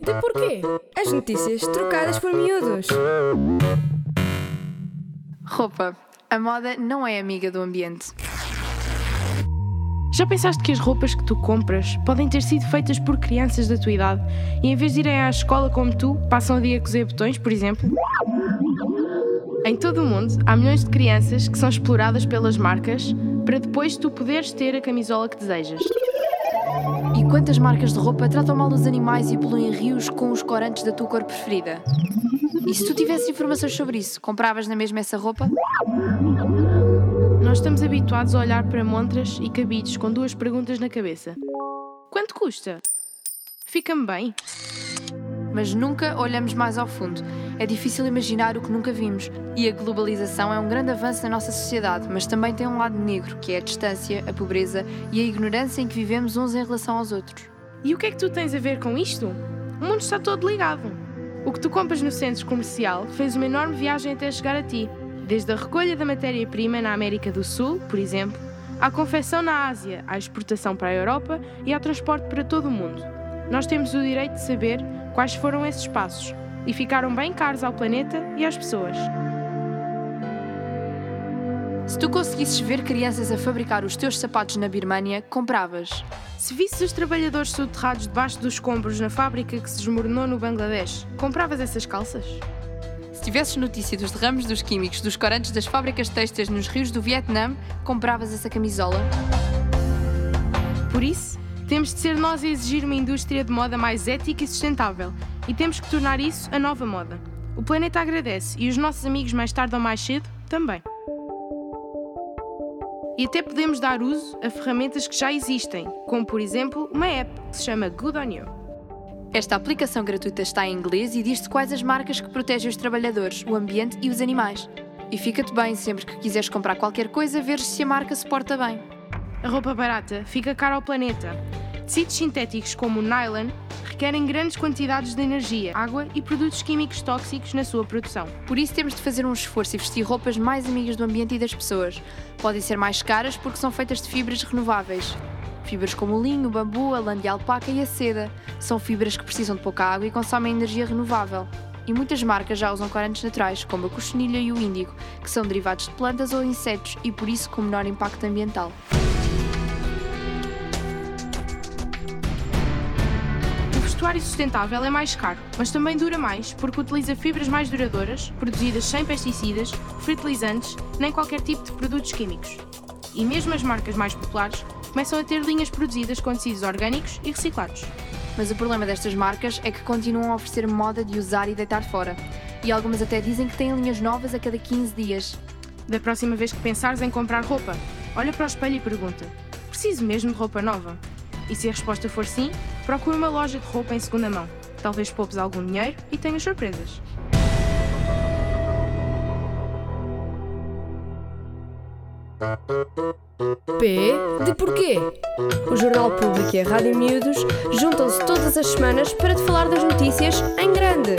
de porquê? As notícias trocadas por miúdos. Roupa. A moda não é amiga do ambiente. Já pensaste que as roupas que tu compras podem ter sido feitas por crianças da tua idade e em vez de irem à escola como tu, passam o dia a cozer botões, por exemplo? Em todo o mundo, há milhões de crianças que são exploradas pelas marcas para depois tu poderes ter a camisola que desejas. E quantas marcas de roupa tratam mal os animais e poluem rios com os corantes da tua cor preferida? E se tu tivesses informações sobre isso, compravas na mesma essa roupa? Nós estamos habituados a olhar para montras e cabides com duas perguntas na cabeça: Quanto custa? Fica-me bem? Mas nunca olhamos mais ao fundo. É difícil imaginar o que nunca vimos. E a globalização é um grande avanço na nossa sociedade, mas também tem um lado negro, que é a distância, a pobreza e a ignorância em que vivemos uns em relação aos outros. E o que é que tu tens a ver com isto? O mundo está todo ligado. O que tu compras no centro comercial fez uma enorme viagem até chegar a ti. Desde a recolha da matéria-prima na América do Sul, por exemplo, à confecção na Ásia, à exportação para a Europa e ao transporte para todo o mundo. Nós temos o direito de saber quais foram esses passos e ficaram bem caros ao planeta e às pessoas. Se tu conseguisses ver crianças a fabricar os teus sapatos na Birmânia, compravas. Se visses os trabalhadores soterrados debaixo dos escombros na fábrica que se desmoronou no Bangladesh, compravas essas calças? Se tivesses notícia dos derrames dos químicos dos corantes das fábricas têxteis nos rios do Vietnã, compravas essa camisola? Por isso, temos de ser nós a exigir uma indústria de moda mais ética e sustentável e temos que tornar isso a nova moda. O planeta agradece e os nossos amigos mais tarde ou mais cedo também. E até podemos dar uso a ferramentas que já existem, como por exemplo uma app que se chama Good On You. Esta aplicação gratuita está em inglês e diz-te quais as marcas que protegem os trabalhadores, o ambiente e os animais. E fica-te bem sempre que quiseres comprar qualquer coisa, veres se a marca se porta bem. A roupa barata fica cara ao planeta. Tecidos sintéticos como o nylon requerem grandes quantidades de energia, água e produtos químicos tóxicos na sua produção. Por isso temos de fazer um esforço e vestir roupas mais amigas do ambiente e das pessoas. Podem ser mais caras porque são feitas de fibras renováveis. Fibras como o linho, o bambu, a lã de alpaca e a seda. São fibras que precisam de pouca água e consomem energia renovável. E muitas marcas já usam corantes naturais, como a cochonilha e o índigo, que são derivados de plantas ou insetos e por isso com menor impacto ambiental. O vestuário sustentável é mais caro, mas também dura mais porque utiliza fibras mais duradouras, produzidas sem pesticidas, fertilizantes, nem qualquer tipo de produtos químicos. E mesmo as marcas mais populares começam a ter linhas produzidas com tecidos orgânicos e reciclados. Mas o problema destas marcas é que continuam a oferecer moda de usar e deitar fora. E algumas até dizem que têm linhas novas a cada 15 dias. Da próxima vez que pensares em comprar roupa, olha para o espelho e pergunta: preciso mesmo de roupa nova? E se a resposta for sim, procure uma loja de roupa em segunda mão. Talvez poupes algum dinheiro e tenhas surpresas. P de porquê? O Jornal Público e a Rádio Miúdos juntam-se todas as semanas para te falar das notícias em grande.